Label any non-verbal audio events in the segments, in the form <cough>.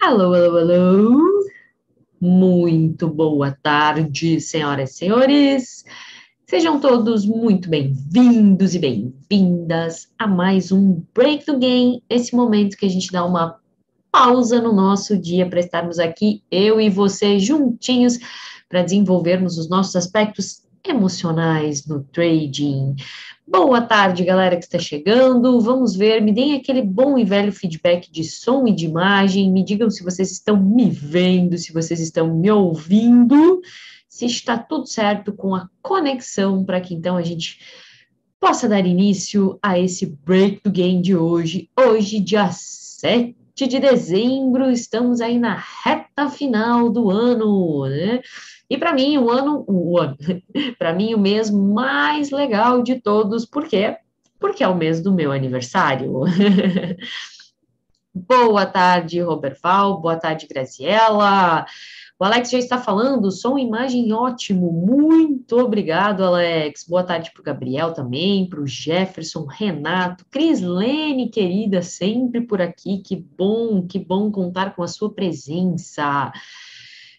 Alô, alô, alô. Muito boa tarde, senhoras e senhores. Sejam todos muito bem-vindos e bem-vindas a mais um Break the Game, esse momento que a gente dá uma pausa no nosso dia para estarmos aqui, eu e você, juntinhos, para desenvolvermos os nossos aspectos emocionais no trading. Boa tarde, galera que está chegando. Vamos ver, me deem aquele bom e velho feedback de som e de imagem. Me digam se vocês estão me vendo, se vocês estão me ouvindo, se está tudo certo com a conexão para que então a gente possa dar início a esse break do game de hoje. Hoje, dia 7 de dezembro, estamos aí na reta final do ano, né? E para mim, o ano, o ano, <laughs> para mim, o mês mais legal de todos, por quê? Porque é o mês do meu aniversário. <laughs> boa tarde, Robert Val, boa tarde, Graziella. O Alex já está falando, som e imagem ótimo. Muito obrigado, Alex. Boa tarde para o Gabriel também, para o Jefferson, Renato, Cris Lene, querida, sempre por aqui. Que bom, que bom contar com a sua presença.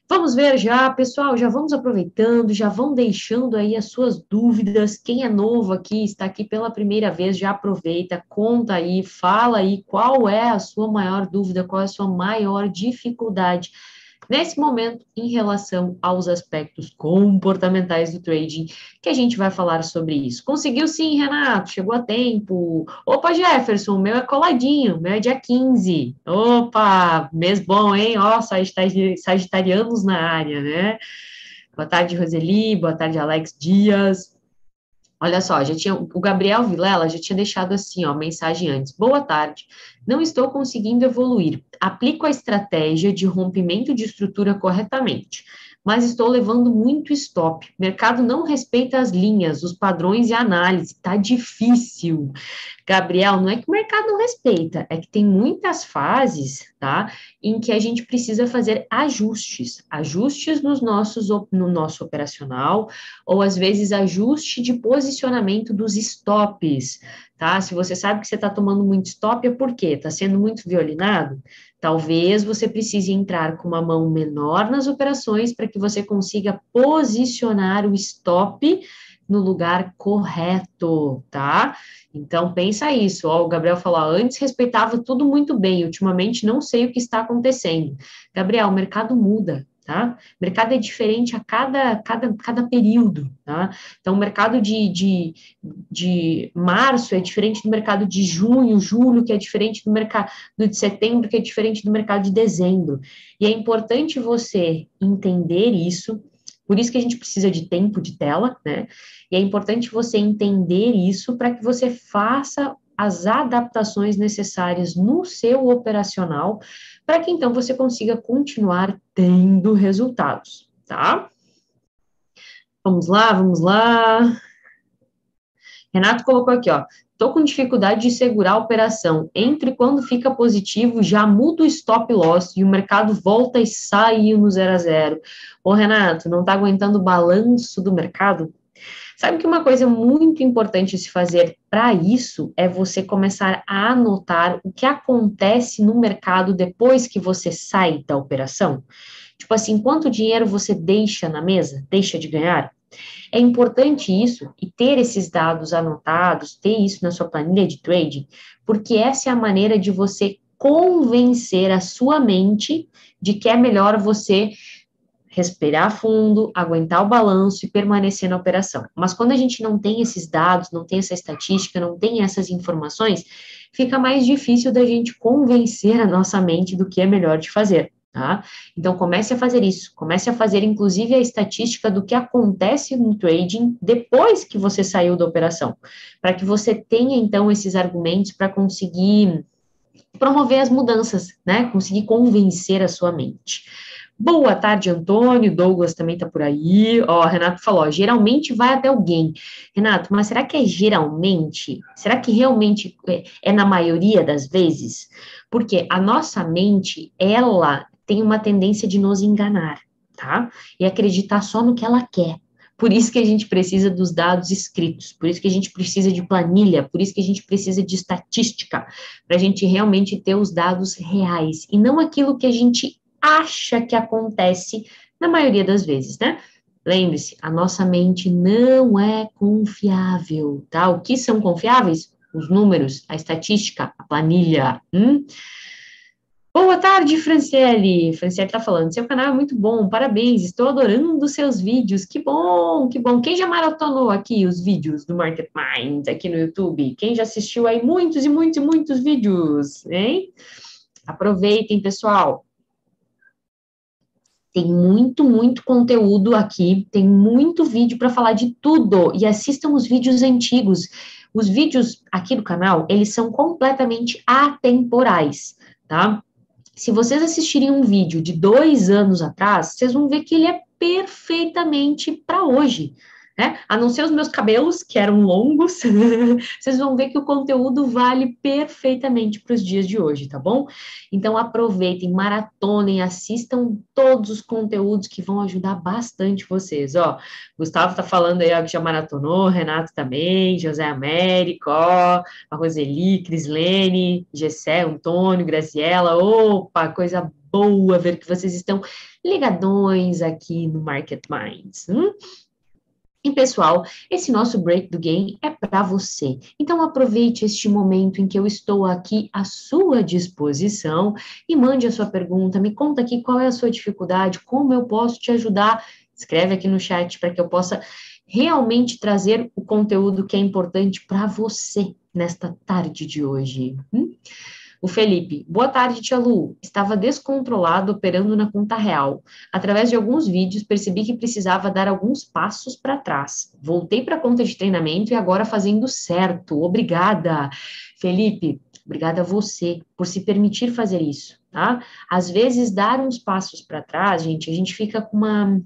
Vamos ver já, pessoal, já vamos aproveitando, já vão deixando aí as suas dúvidas. Quem é novo aqui, está aqui pela primeira vez, já aproveita, conta aí, fala aí qual é a sua maior dúvida, qual é a sua maior dificuldade nesse momento em relação aos aspectos comportamentais do trading, que a gente vai falar sobre isso. Conseguiu sim, Renato, chegou a tempo. Opa, Jefferson, o meu é coladinho, o meu é dia 15. Opa, mês bom, hein? Ó, sagitarianos na área, né? Boa tarde, Roseli, boa tarde, Alex Dias. Olha só, já tinha, o Gabriel Vilela já tinha deixado assim, ó, mensagem antes. Boa tarde. Não estou conseguindo evoluir. Aplico a estratégia de rompimento de estrutura corretamente mas estou levando muito stop. Mercado não respeita as linhas, os padrões e análise. Tá difícil. Gabriel, não é que o mercado não respeita, é que tem muitas fases, tá, em que a gente precisa fazer ajustes, ajustes nos nossos no nosso operacional ou às vezes ajuste de posicionamento dos stops, tá? Se você sabe que você está tomando muito stop, é por quê? Está sendo muito violinado? Talvez você precise entrar com uma mão menor nas operações para que você consiga posicionar o stop no lugar correto, tá? Então pensa isso. Ó, o Gabriel falou: antes respeitava tudo muito bem, ultimamente não sei o que está acontecendo. Gabriel, o mercado muda tá? O mercado é diferente a cada, cada, cada período, tá? Então, o mercado de, de, de março é diferente do mercado de junho, julho, que é diferente do mercado de setembro, que é diferente do mercado de dezembro. E é importante você entender isso, por isso que a gente precisa de tempo de tela, né? E é importante você entender isso para que você faça as adaptações necessárias no seu operacional, para que então você consiga continuar tendo resultados, tá? Vamos lá, vamos lá. Renato colocou aqui, ó. Tô com dificuldade de segurar a operação. Entre quando fica positivo, já muda o stop loss e o mercado volta e sai no zero a zero. Ô, Renato, não tá aguentando o balanço do mercado? Sabe que uma coisa muito importante se fazer para isso é você começar a anotar o que acontece no mercado depois que você sai da operação? Tipo assim, quanto dinheiro você deixa na mesa, deixa de ganhar? É importante isso e ter esses dados anotados, ter isso na sua planilha de trading, porque essa é a maneira de você convencer a sua mente de que é melhor você respirar fundo, aguentar o balanço e permanecer na operação. Mas quando a gente não tem esses dados, não tem essa estatística, não tem essas informações, fica mais difícil da gente convencer a nossa mente do que é melhor de fazer. Tá? Então comece a fazer isso, comece a fazer inclusive a estatística do que acontece no trading depois que você saiu da operação, para que você tenha então esses argumentos para conseguir promover as mudanças, né? Conseguir convencer a sua mente. Boa tarde, Antônio. Douglas também está por aí. Ó, Renato falou: geralmente vai até alguém. Renato, mas será que é geralmente? Será que realmente é, é na maioria das vezes? Porque a nossa mente, ela tem uma tendência de nos enganar, tá? E acreditar só no que ela quer. Por isso que a gente precisa dos dados escritos, por isso que a gente precisa de planilha, por isso que a gente precisa de estatística, para a gente realmente ter os dados reais e não aquilo que a gente acha que acontece na maioria das vezes, né? Lembre-se, a nossa mente não é confiável, tá? O que são confiáveis? Os números, a estatística, a planilha. Hum? Boa tarde, Franciele. Franciele está falando, seu canal é muito bom, parabéns, estou adorando seus vídeos, que bom, que bom. Quem já maratonou aqui os vídeos do Market Minds aqui no YouTube? Quem já assistiu aí muitos e muitos e muitos vídeos, hein? Aproveitem, pessoal. Tem muito, muito conteúdo aqui, tem muito vídeo para falar de tudo. E assistam os vídeos antigos. Os vídeos aqui do canal, eles são completamente atemporais, tá? Se vocês assistirem um vídeo de dois anos atrás, vocês vão ver que ele é perfeitamente para hoje né? A não ser os meus cabelos, que eram longos, <laughs> vocês vão ver que o conteúdo vale perfeitamente para os dias de hoje, tá bom? Então aproveitem, maratonem, assistam todos os conteúdos que vão ajudar bastante vocês. Ó, Gustavo tá falando aí ó, que já maratonou, Renato também, José Américo, ó, a Roseli, Crislene, Gessé, Antônio, Graziella, opa, coisa boa ver que vocês estão ligadões aqui no Market Minds. Hum? E pessoal, esse nosso break do game é para você. Então aproveite este momento em que eu estou aqui à sua disposição e mande a sua pergunta, me conta aqui qual é a sua dificuldade, como eu posso te ajudar. Escreve aqui no chat para que eu possa realmente trazer o conteúdo que é importante para você nesta tarde de hoje. Hum? O Felipe, boa tarde, tia Lu. Estava descontrolado operando na conta real. Através de alguns vídeos, percebi que precisava dar alguns passos para trás. Voltei para a conta de treinamento e agora fazendo certo. Obrigada. Felipe, obrigada a você por se permitir fazer isso, tá? Às vezes, dar uns passos para trás, gente, a gente fica com uma,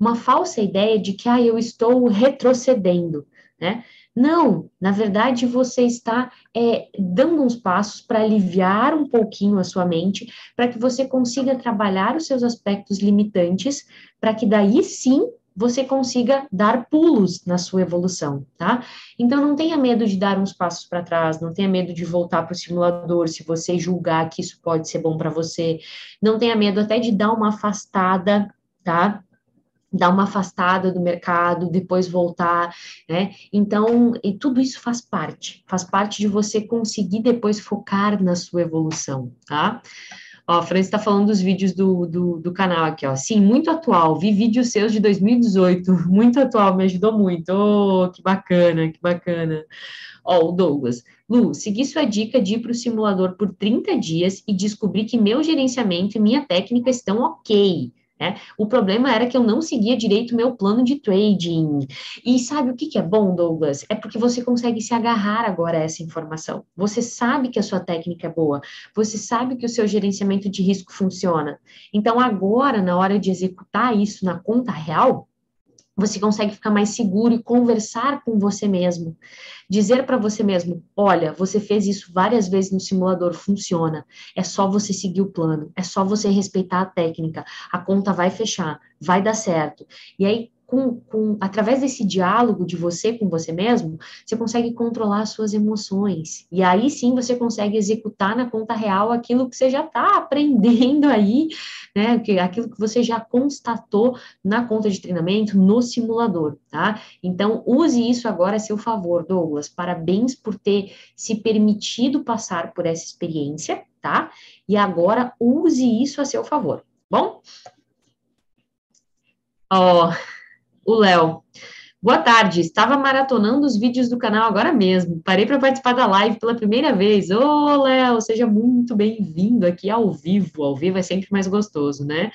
uma falsa ideia de que, ah, eu estou retrocedendo, né? Não, na verdade você está é, dando uns passos para aliviar um pouquinho a sua mente, para que você consiga trabalhar os seus aspectos limitantes, para que daí sim você consiga dar pulos na sua evolução, tá? Então não tenha medo de dar uns passos para trás, não tenha medo de voltar para o simulador se você julgar que isso pode ser bom para você, não tenha medo até de dar uma afastada, tá? Dar uma afastada do mercado, depois voltar, né? Então, e tudo isso faz parte, faz parte de você conseguir depois focar na sua evolução, tá? Ó, a Francis está falando dos vídeos do, do, do, canal aqui, ó. Sim, muito atual. Vi vídeos seus de 2018, <laughs> muito atual, me ajudou muito. Oh, que bacana, que bacana. Ó, o Douglas. Lu, segui sua dica de ir para o simulador por 30 dias e descobri que meu gerenciamento e minha técnica estão ok. Né? O problema era que eu não seguia direito o meu plano de trading. E sabe o que, que é bom, Douglas? É porque você consegue se agarrar agora a essa informação. Você sabe que a sua técnica é boa, você sabe que o seu gerenciamento de risco funciona. Então, agora, na hora de executar isso na conta real, você consegue ficar mais seguro e conversar com você mesmo. Dizer para você mesmo: olha, você fez isso várias vezes no simulador, funciona. É só você seguir o plano, é só você respeitar a técnica. A conta vai fechar, vai dar certo. E aí, com, com, através desse diálogo de você com você mesmo, você consegue controlar as suas emoções. E aí sim você consegue executar na conta real aquilo que você já está aprendendo aí, né? Aquilo que você já constatou na conta de treinamento, no simulador, tá? Então, use isso agora a seu favor, Douglas. Parabéns por ter se permitido passar por essa experiência, tá? E agora use isso a seu favor. Bom? Ó, oh, o Léo. Boa tarde, estava maratonando os vídeos do canal agora mesmo. Parei para participar da live pela primeira vez. Ô, Léo, seja muito bem-vindo aqui ao vivo. Ao vivo é sempre mais gostoso, né?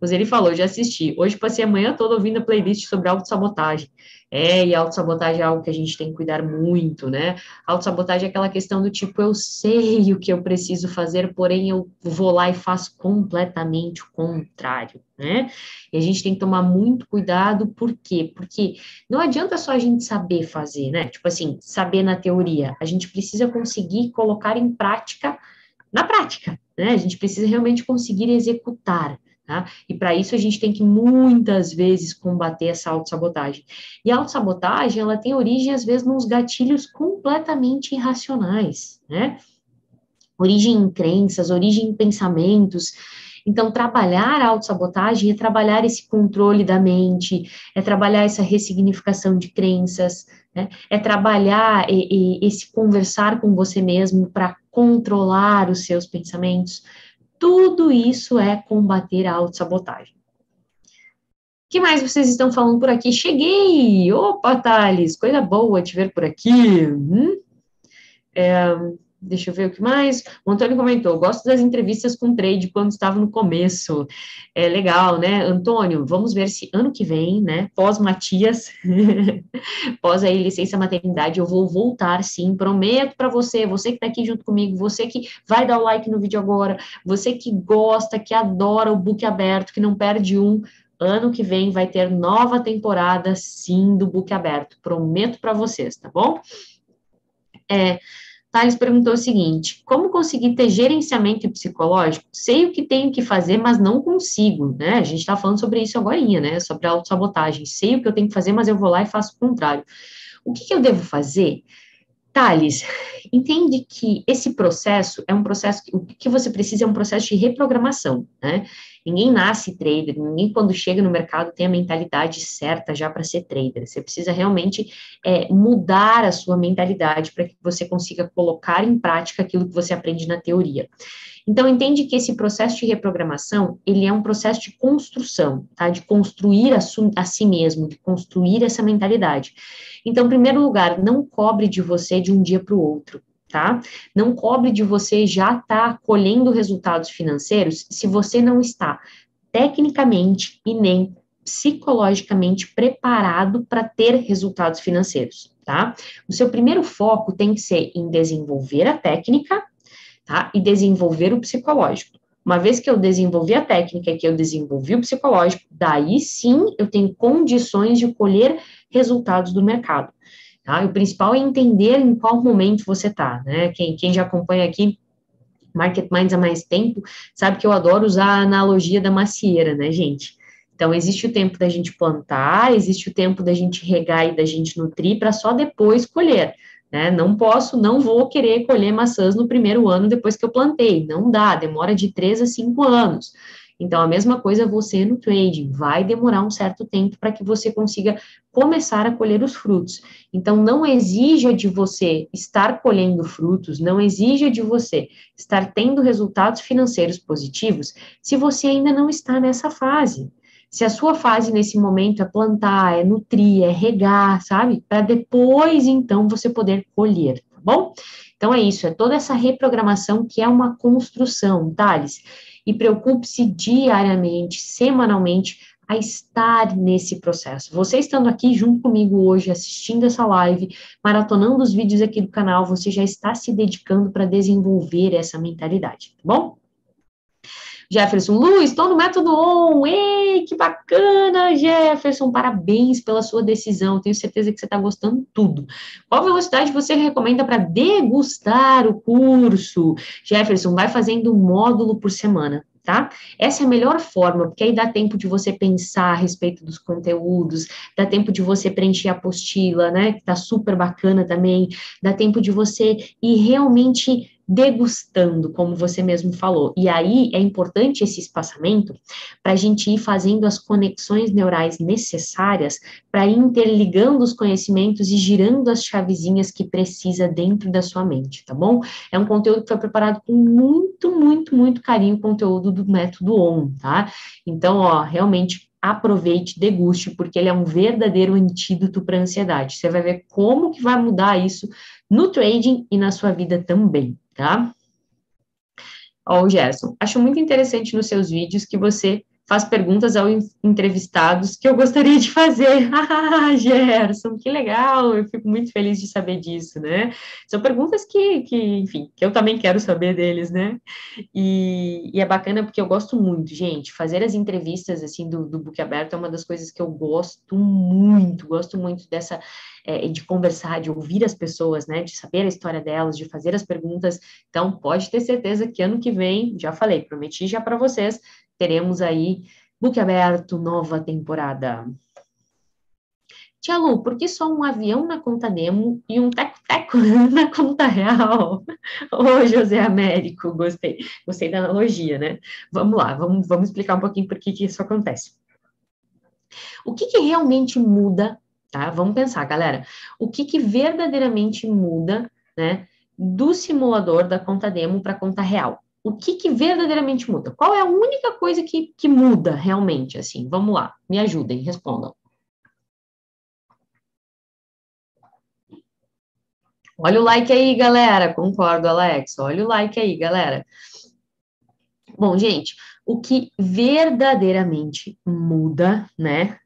Mas ele falou, já assisti. Hoje passei a manhã toda ouvindo a playlist sobre autossabotagem. É, e autossabotagem é algo que a gente tem que cuidar muito, né? Autossabotagem é aquela questão do tipo, eu sei o que eu preciso fazer, porém eu vou lá e faço completamente o contrário, né? E a gente tem que tomar muito cuidado, por quê? Porque não adianta só a gente saber fazer, né? Tipo assim, saber na teoria. A gente precisa conseguir colocar em prática, na prática, né? A gente precisa realmente conseguir executar. Tá? E para isso a gente tem que muitas vezes combater essa autossabotagem. E a autossabotagem, ela tem origem, às vezes, nos gatilhos completamente irracionais, né? Origem em crenças, origem em pensamentos. Então, trabalhar a autossabotagem é trabalhar esse controle da mente, é trabalhar essa ressignificação de crenças, né? é trabalhar e, e, esse conversar com você mesmo para controlar os seus pensamentos. Tudo isso é combater a autossabotagem. O que mais vocês estão falando por aqui? Cheguei! Opa, Thales, coisa boa te ver por aqui. Hum? É, Deixa eu ver o que mais. O Antônio comentou: gosto das entrevistas com trade quando estava no começo. É legal, né? Antônio, vamos ver se ano que vem, né? Pós Matias, <laughs> pós aí licença maternidade, eu vou voltar sim. Prometo para você, você que está aqui junto comigo, você que vai dar o like no vídeo agora, você que gosta, que adora o book aberto, que não perde um. Ano que vem vai ter nova temporada, sim, do book aberto. Prometo para vocês, tá bom? É. Thales perguntou o seguinte: como conseguir ter gerenciamento psicológico? Sei o que tenho que fazer, mas não consigo, né? A gente está falando sobre isso agora, né? Sobre autossabotagem. Sei o que eu tenho que fazer, mas eu vou lá e faço o contrário. O que, que eu devo fazer? Thales, entende que esse processo é um processo, o que você precisa é um processo de reprogramação, né? Ninguém nasce trader, ninguém quando chega no mercado tem a mentalidade certa já para ser trader. Você precisa realmente é, mudar a sua mentalidade para que você consiga colocar em prática aquilo que você aprende na teoria. Então, entende que esse processo de reprogramação, ele é um processo de construção, tá? De construir a, a si mesmo, de construir essa mentalidade. Então, em primeiro lugar, não cobre de você de um dia para o outro tá? Não cobre de você já estar tá colhendo resultados financeiros se você não está tecnicamente e nem psicologicamente preparado para ter resultados financeiros, tá? O seu primeiro foco tem que ser em desenvolver a técnica, tá? E desenvolver o psicológico. Uma vez que eu desenvolvi a técnica, que eu desenvolvi o psicológico, daí sim eu tenho condições de colher resultados do mercado. Tá? O principal é entender em qual momento você está, né? Quem, quem já acompanha aqui Market Minds há mais tempo, sabe que eu adoro usar a analogia da macieira, né, gente? Então, existe o tempo da gente plantar, existe o tempo da gente regar e da gente nutrir para só depois colher. Né? Não posso, não vou querer colher maçãs no primeiro ano depois que eu plantei. Não dá, demora de três a cinco anos. Então, a mesma coisa você no trading, vai demorar um certo tempo para que você consiga começar a colher os frutos. Então, não exija de você estar colhendo frutos, não exija de você estar tendo resultados financeiros positivos se você ainda não está nessa fase. Se a sua fase nesse momento é plantar, é nutrir, é regar, sabe? Para depois, então, você poder colher, tá bom? Então, é isso, é toda essa reprogramação que é uma construção, Thales e preocupe-se diariamente, semanalmente, a estar nesse processo. Você estando aqui junto comigo hoje, assistindo essa live, maratonando os vídeos aqui do canal, você já está se dedicando para desenvolver essa mentalidade, tá bom? Jefferson, Lu, estou no método ON. Ei, que bacana, Jefferson. Parabéns pela sua decisão. Tenho certeza que você está gostando tudo. Qual velocidade você recomenda para degustar o curso? Jefferson, vai fazendo um módulo por semana tá? Essa é a melhor forma, porque aí dá tempo de você pensar a respeito dos conteúdos, dá tempo de você preencher a apostila, né? Que tá super bacana também, dá tempo de você ir realmente degustando, como você mesmo falou. E aí é importante esse espaçamento para a gente ir fazendo as conexões neurais necessárias para ir interligando os conhecimentos e girando as chavezinhas que precisa dentro da sua mente, tá bom? É um conteúdo que foi preparado com muito, muito, muito carinho, o conteúdo do método ON, tá? Então, ó, realmente aproveite, deguste, porque ele é um verdadeiro antídoto para a ansiedade. Você vai ver como que vai mudar isso no trading e na sua vida também tá? Ó, Gerson, acho muito interessante nos seus vídeos que você faz perguntas aos entrevistados que eu gostaria de fazer. <laughs> Ah, Gerson, que legal! Eu fico muito feliz de saber disso, né? São perguntas que, que enfim, que eu também quero saber deles, né? E, e, é bacana porque eu gosto muito, gente, fazer as entrevistas, assim, do, do Book Aberto é uma das coisas que eu gosto muito, gosto muito dessa, é, de conversar, de ouvir as pessoas, né? De saber a história delas, de fazer as perguntas. Então, pode ter certeza que ano que vem, já falei, prometi já para vocês, teremos aí book aberto, nova temporada. Tia Lu, por que só um avião na conta demo e um teco-teco <laughs> na conta real? Ô, José Américo, gostei. Gostei da analogia, né? Vamos lá, vamos, vamos explicar um pouquinho por que, que isso acontece. O que, que realmente muda, tá? Vamos pensar, galera. O que, que verdadeiramente muda, né, do simulador da conta demo para a conta real? O que, que verdadeiramente muda? Qual é a única coisa que, que muda realmente, assim? Vamos lá, me ajudem, respondam. Olha o like aí, galera. Concordo, Alex. Olha o like aí, galera. Bom, gente, o que verdadeiramente muda, né,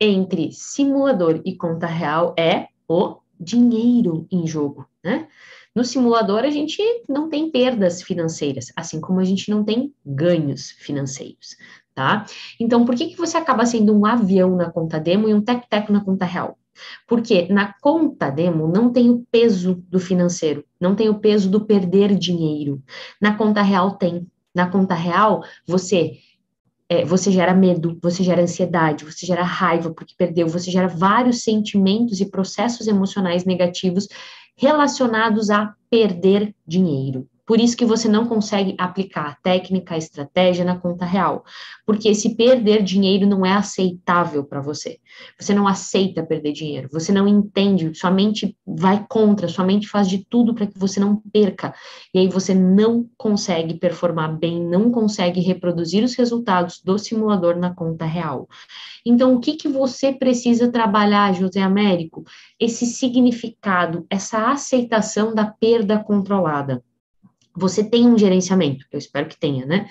entre simulador e conta real é o dinheiro em jogo, né? No simulador, a gente não tem perdas financeiras, assim como a gente não tem ganhos financeiros, tá? Então, por que, que você acaba sendo um avião na conta demo e um tec-tec na conta real? Porque na conta demo não tem o peso do financeiro, não tem o peso do perder dinheiro. Na conta real tem. Na conta real, você é, você gera medo, você gera ansiedade, você gera raiva porque perdeu, você gera vários sentimentos e processos emocionais negativos relacionados a perder dinheiro. Por isso que você não consegue aplicar a técnica, a estratégia na conta real. Porque esse perder dinheiro não é aceitável para você. Você não aceita perder dinheiro. Você não entende, sua mente vai contra, sua mente faz de tudo para que você não perca. E aí você não consegue performar bem, não consegue reproduzir os resultados do simulador na conta real. Então, o que, que você precisa trabalhar, José Américo? Esse significado, essa aceitação da perda controlada. Você tem um gerenciamento, eu espero que tenha, né?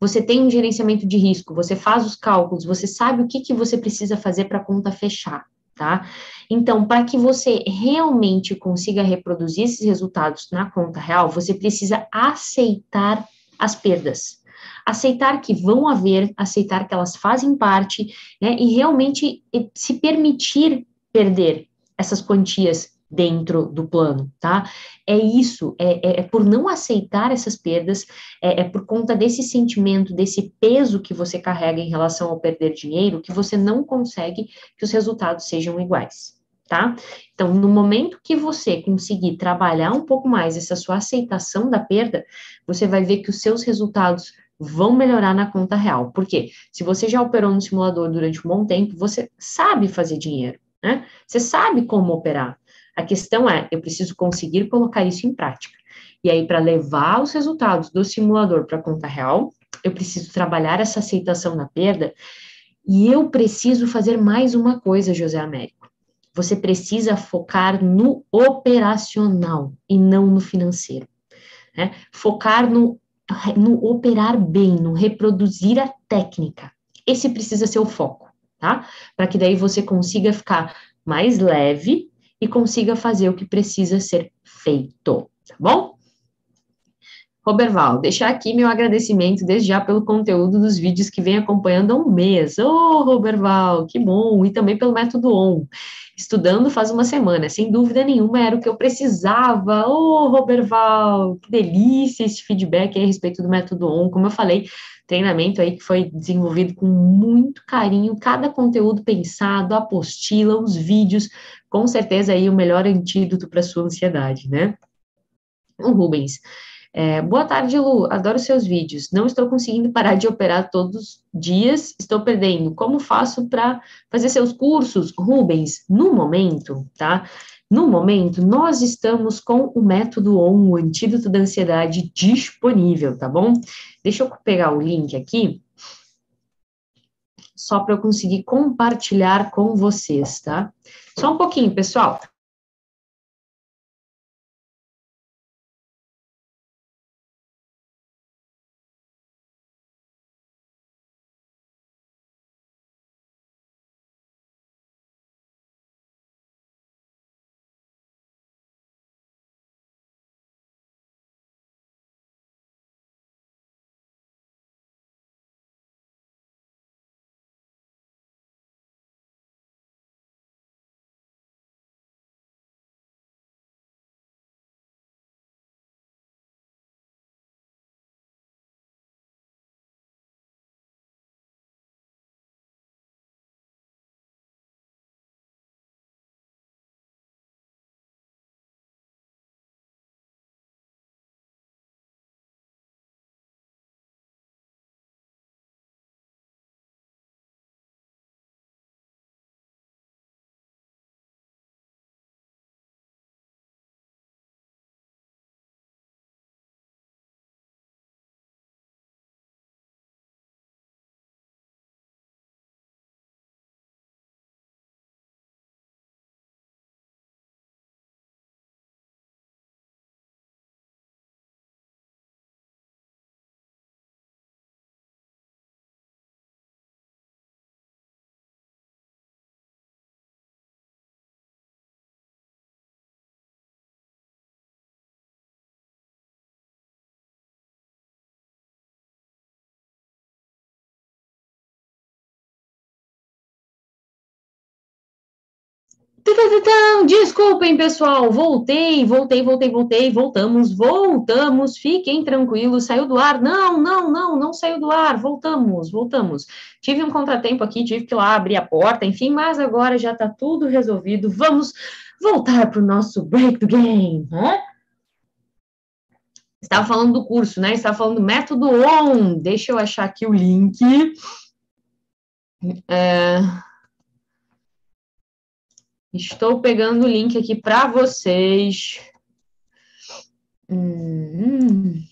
Você tem um gerenciamento de risco, você faz os cálculos, você sabe o que, que você precisa fazer para a conta fechar, tá? Então, para que você realmente consiga reproduzir esses resultados na conta real, você precisa aceitar as perdas. Aceitar que vão haver, aceitar que elas fazem parte, né? E realmente se permitir perder essas quantias dentro do plano, tá? É isso, é, é, é por não aceitar essas perdas, é, é, por conta desse sentimento, desse peso que você carrega em relação ao perder dinheiro, que você não consegue que os resultados sejam iguais, tá? Então, no momento que você conseguir trabalhar um pouco mais essa sua aceitação da perda, você vai ver que os seus resultados vão melhorar na conta real. Porque se você já operou no simulador durante um bom tempo, você sabe fazer dinheiro, né? Você sabe como operar. A questão é, eu preciso conseguir colocar isso em prática. E aí, para levar os resultados do simulador para a conta real, eu preciso trabalhar essa aceitação na perda. E eu preciso fazer mais uma coisa, José Américo. Você precisa focar no operacional e não no financeiro. Né? Focar no, no operar bem, no reproduzir a técnica. Esse precisa ser o foco, tá? Para que daí você consiga ficar mais leve e consiga fazer o que precisa ser feito, tá bom? Roberval, deixar aqui meu agradecimento desde já pelo conteúdo dos vídeos que vem acompanhando há um mês. Ô, oh, Roberval, que bom! E também pelo método ON. Estudando faz uma semana, sem dúvida nenhuma, era o que eu precisava. Ô, oh, Roberval, que delícia esse feedback a respeito do método ON. Como eu falei, treinamento aí que foi desenvolvido com muito carinho, cada conteúdo pensado, apostila, os vídeos, com certeza aí o melhor antídoto para sua ansiedade, né? O Rubens. É, boa tarde, Lu. Adoro seus vídeos. Não estou conseguindo <laughs> parar de operar todos os dias. Estou perdendo. Como faço para fazer seus cursos? Rubens, no momento, tá? No momento, nós estamos com o método ON, o antídoto da ansiedade, disponível, tá bom? Deixa eu pegar o link aqui só para eu conseguir compartilhar com vocês, tá? Só um pouquinho, pessoal. Desculpem, pessoal. Voltei, voltei, voltei, voltei. Voltamos, voltamos. Fiquem tranquilos. Saiu do ar? Não, não, não, não saiu do ar. Voltamos, voltamos. Tive um contratempo aqui, tive que ir lá abrir a porta, enfim, mas agora já tá tudo resolvido. Vamos voltar para o nosso break do game, né? Estava falando do curso, né? Estava falando do método ON. Deixa eu achar aqui o link. É... Estou pegando o link aqui para vocês. Hum.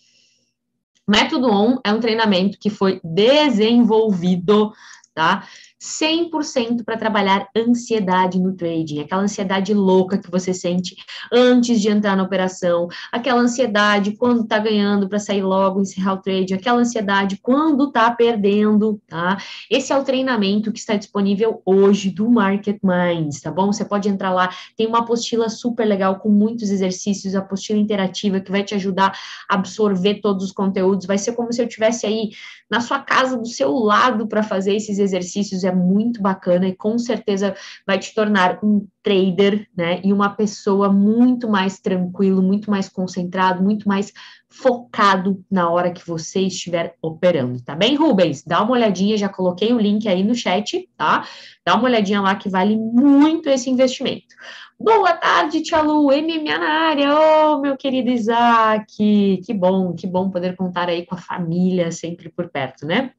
Método ON é um treinamento que foi desenvolvido, tá? 100% para trabalhar ansiedade no trading, aquela ansiedade louca que você sente antes de entrar na operação, aquela ansiedade quando está ganhando para sair logo, encerrar o trade, aquela ansiedade quando está perdendo, tá? Esse é o treinamento que está disponível hoje do Market Minds, tá bom? Você pode entrar lá, tem uma apostila super legal com muitos exercícios, apostila interativa que vai te ajudar a absorver todos os conteúdos, vai ser como se eu tivesse aí na sua casa, do seu lado para fazer esses exercícios é muito bacana e com certeza vai te tornar um trader, né? E uma pessoa muito mais tranquilo, muito mais concentrado, muito mais focado na hora que você estiver operando, tá bem, Rubens? Dá uma olhadinha, já coloquei o link aí no chat, tá? Dá uma olhadinha lá que vale muito esse investimento. Boa tarde, Tia Lu, MMA na área, oh, meu querido Isaac, que bom, que bom poder contar aí com a família sempre por perto, né?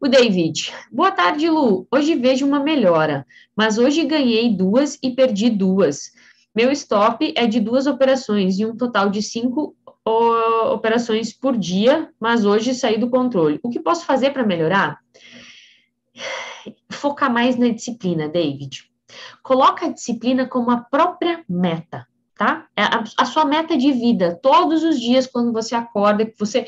O David, boa tarde, Lu. Hoje vejo uma melhora, mas hoje ganhei duas e perdi duas. Meu stop é de duas operações e um total de cinco operações por dia, mas hoje saí do controle. O que posso fazer para melhorar? Focar mais na disciplina, David. Coloca a disciplina como a própria meta, tá? É a, a sua meta de vida, todos os dias, quando você acorda, que você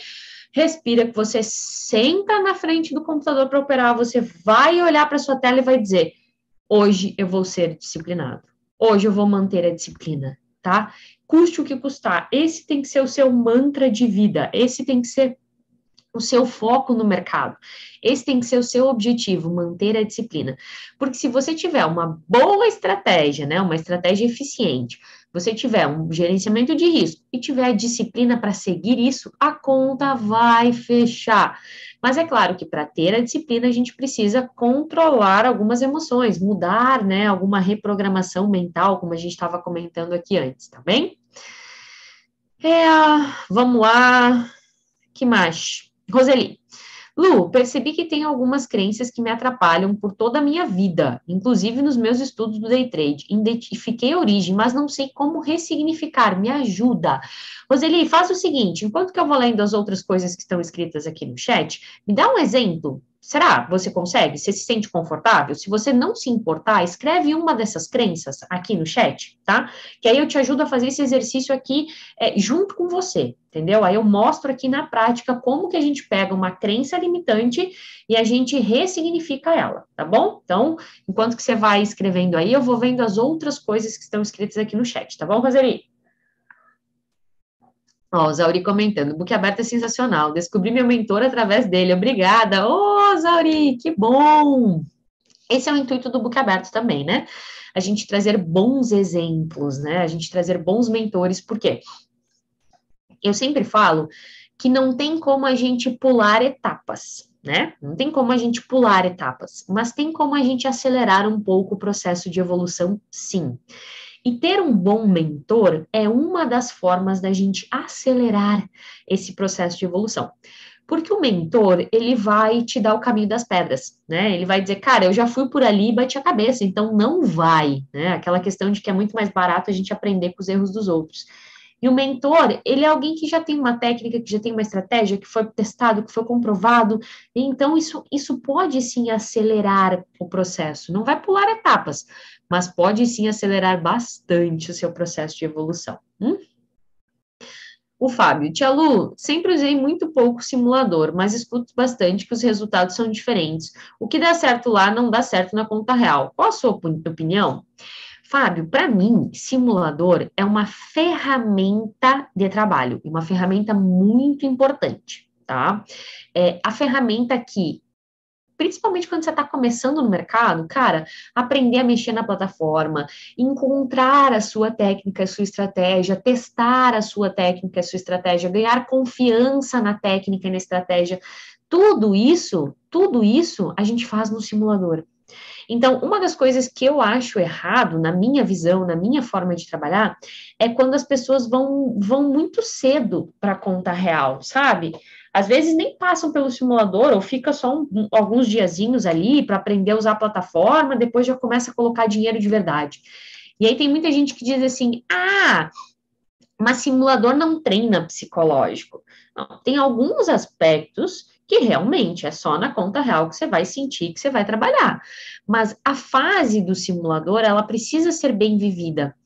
respira, que você senta na frente do computador para operar, você vai olhar para sua tela e vai dizer: hoje eu vou ser disciplinado, hoje eu vou manter a disciplina, tá? Custe o que custar. Esse tem que ser o seu mantra de vida, esse tem que ser o seu foco no mercado. Esse tem que ser o seu objetivo, manter a disciplina. Porque se você tiver uma boa estratégia, né, uma estratégia eficiente, você tiver um gerenciamento de risco e tiver disciplina para seguir isso, a conta vai fechar. Mas é claro que para ter a disciplina a gente precisa controlar algumas emoções, mudar, né, alguma reprogramação mental, como a gente estava comentando aqui antes, tá bem? É, vamos lá. Que mais? Roseli, Lu, percebi que tem algumas crenças que me atrapalham por toda a minha vida, inclusive nos meus estudos do day trade. Identifiquei a origem, mas não sei como ressignificar. Me ajuda. Roseli, faça o seguinte: enquanto que eu vou lendo as outras coisas que estão escritas aqui no chat, me dá um exemplo Será? Você consegue? Você se sente confortável? Se você não se importar, escreve uma dessas crenças aqui no chat, tá? Que aí eu te ajudo a fazer esse exercício aqui é, junto com você, entendeu? Aí eu mostro aqui na prática como que a gente pega uma crença limitante e a gente ressignifica ela, tá bom? Então, enquanto que você vai escrevendo aí, eu vou vendo as outras coisas que estão escritas aqui no chat, tá bom, Roseli? Ó, o Zauri comentando, o book aberto é sensacional. Descobri meu mentor através dele. Obrigada. Ô, Zauri, que bom! Esse é o intuito do book aberto também, né? A gente trazer bons exemplos, né? A gente trazer bons mentores, por quê? Eu sempre falo que não tem como a gente pular etapas, né? Não tem como a gente pular etapas, mas tem como a gente acelerar um pouco o processo de evolução, sim. E ter um bom mentor é uma das formas da gente acelerar esse processo de evolução. Porque o mentor, ele vai te dar o caminho das pedras, né? Ele vai dizer, cara, eu já fui por ali e bati a cabeça, então não vai, né? Aquela questão de que é muito mais barato a gente aprender com os erros dos outros. E o mentor, ele é alguém que já tem uma técnica, que já tem uma estratégia, que foi testado, que foi comprovado. então, isso, isso pode sim acelerar o processo. Não vai pular etapas, mas pode sim acelerar bastante o seu processo de evolução. Hum? O Fábio, Tia Lu, sempre usei muito pouco simulador, mas escuto bastante que os resultados são diferentes. O que dá certo lá não dá certo na conta real. Qual a sua opinião? Fábio, para mim, simulador é uma ferramenta de trabalho, uma ferramenta muito importante, tá? É a ferramenta que principalmente quando você está começando no mercado, cara, aprender a mexer na plataforma, encontrar a sua técnica, a sua estratégia, testar a sua técnica, a sua estratégia, ganhar confiança na técnica e na estratégia. Tudo isso, tudo isso a gente faz no simulador. Então, uma das coisas que eu acho errado, na minha visão, na minha forma de trabalhar, é quando as pessoas vão, vão muito cedo para a conta real, sabe? Às vezes nem passam pelo simulador ou fica só um, alguns diazinhos ali para aprender a usar a plataforma, depois já começa a colocar dinheiro de verdade. E aí tem muita gente que diz assim: ah, mas simulador não treina psicológico. Não, tem alguns aspectos que realmente é só na conta real que você vai sentir que você vai trabalhar. Mas a fase do simulador, ela precisa ser bem vivida.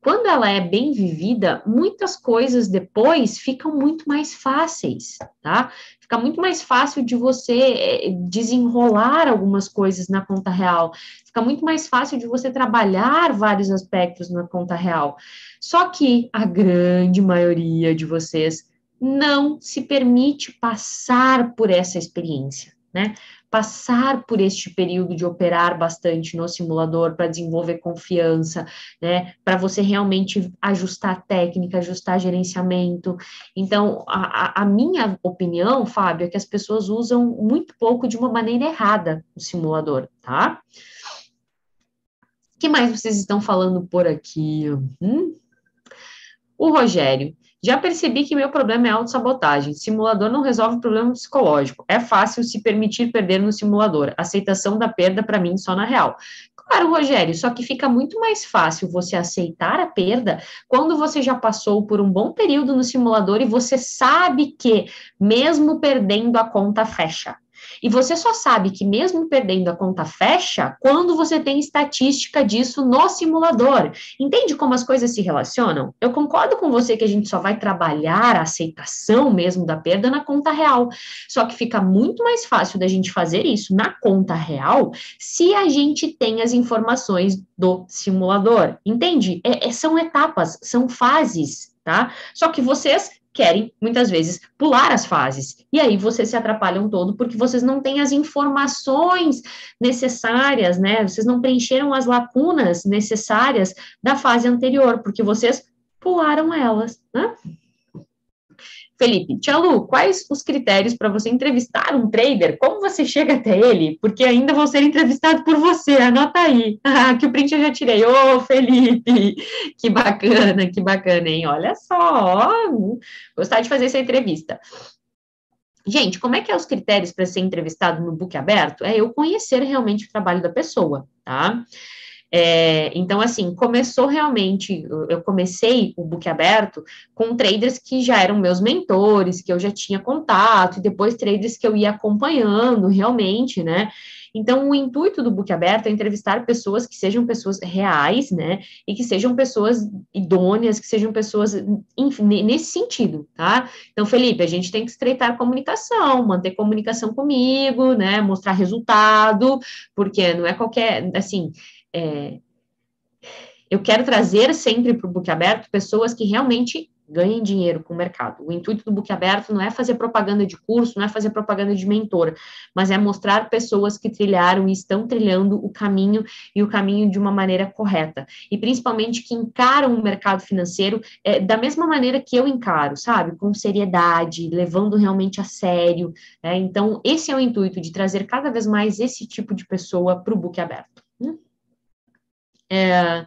Quando ela é bem vivida, muitas coisas depois ficam muito mais fáceis, tá? Fica muito mais fácil de você eh, desenrolar algumas coisas na conta real. Fica muito mais fácil de você trabalhar vários aspectos na conta real. Só que a grande maioria de vocês não se permite passar por essa experiência, né? Passar por este período de operar bastante no simulador para desenvolver confiança, né? Para você realmente ajustar técnica, ajustar gerenciamento. Então, a, a minha opinião, Fábio, é que as pessoas usam muito pouco de uma maneira errada o simulador, tá? O que mais vocês estão falando por aqui? Hum? O Rogério, já percebi que meu problema é autossabotagem. Simulador não resolve o problema psicológico. É fácil se permitir perder no simulador. Aceitação da perda, para mim, só na real. Claro, Rogério, só que fica muito mais fácil você aceitar a perda quando você já passou por um bom período no simulador e você sabe que, mesmo perdendo, a conta fecha. E você só sabe que mesmo perdendo a conta fecha quando você tem estatística disso no simulador. Entende como as coisas se relacionam? Eu concordo com você que a gente só vai trabalhar a aceitação mesmo da perda na conta real. Só que fica muito mais fácil da gente fazer isso na conta real se a gente tem as informações do simulador. Entende? É, é, são etapas, são fases, tá? Só que vocês querem, muitas vezes, pular as fases. E aí vocês se atrapalham todo porque vocês não têm as informações necessárias, né? Vocês não preencheram as lacunas necessárias da fase anterior, porque vocês pularam elas, né? Felipe, Tia Lu, quais os critérios para você entrevistar um trader? Como você chega até ele? Porque ainda vou ser entrevistado por você, anota aí. <laughs> Que o print eu já tirei. Ô, oh, Felipe, <laughs> que bacana, que bacana, hein? Olha só, gostar de fazer essa entrevista. Gente, como é que é os critérios para ser entrevistado no book aberto? É eu conhecer realmente o trabalho da pessoa, tá? É, então, assim, começou realmente, eu comecei o book aberto com traders que já eram meus mentores, que eu já tinha contato, e depois traders que eu ia acompanhando realmente, né? Então, o intuito do book aberto é entrevistar pessoas que sejam pessoas reais, né? E que sejam pessoas idôneas, que sejam pessoas enfim, nesse sentido, tá? Então, Felipe, a gente tem que estreitar a comunicação, manter comunicação comigo, né? Mostrar resultado, porque não é qualquer, assim, é, eu quero trazer sempre para o book aberto pessoas que realmente ganhem dinheiro com o mercado. O intuito do book aberto não é fazer propaganda de curso, não é fazer propaganda de mentor, mas é mostrar pessoas que trilharam e estão trilhando o caminho e o caminho de uma maneira correta. E principalmente que encaram o mercado financeiro é, da mesma maneira que eu encaro, sabe? Com seriedade, levando realmente a sério. Né? Então, esse é o intuito de trazer cada vez mais esse tipo de pessoa para o book aberto. É,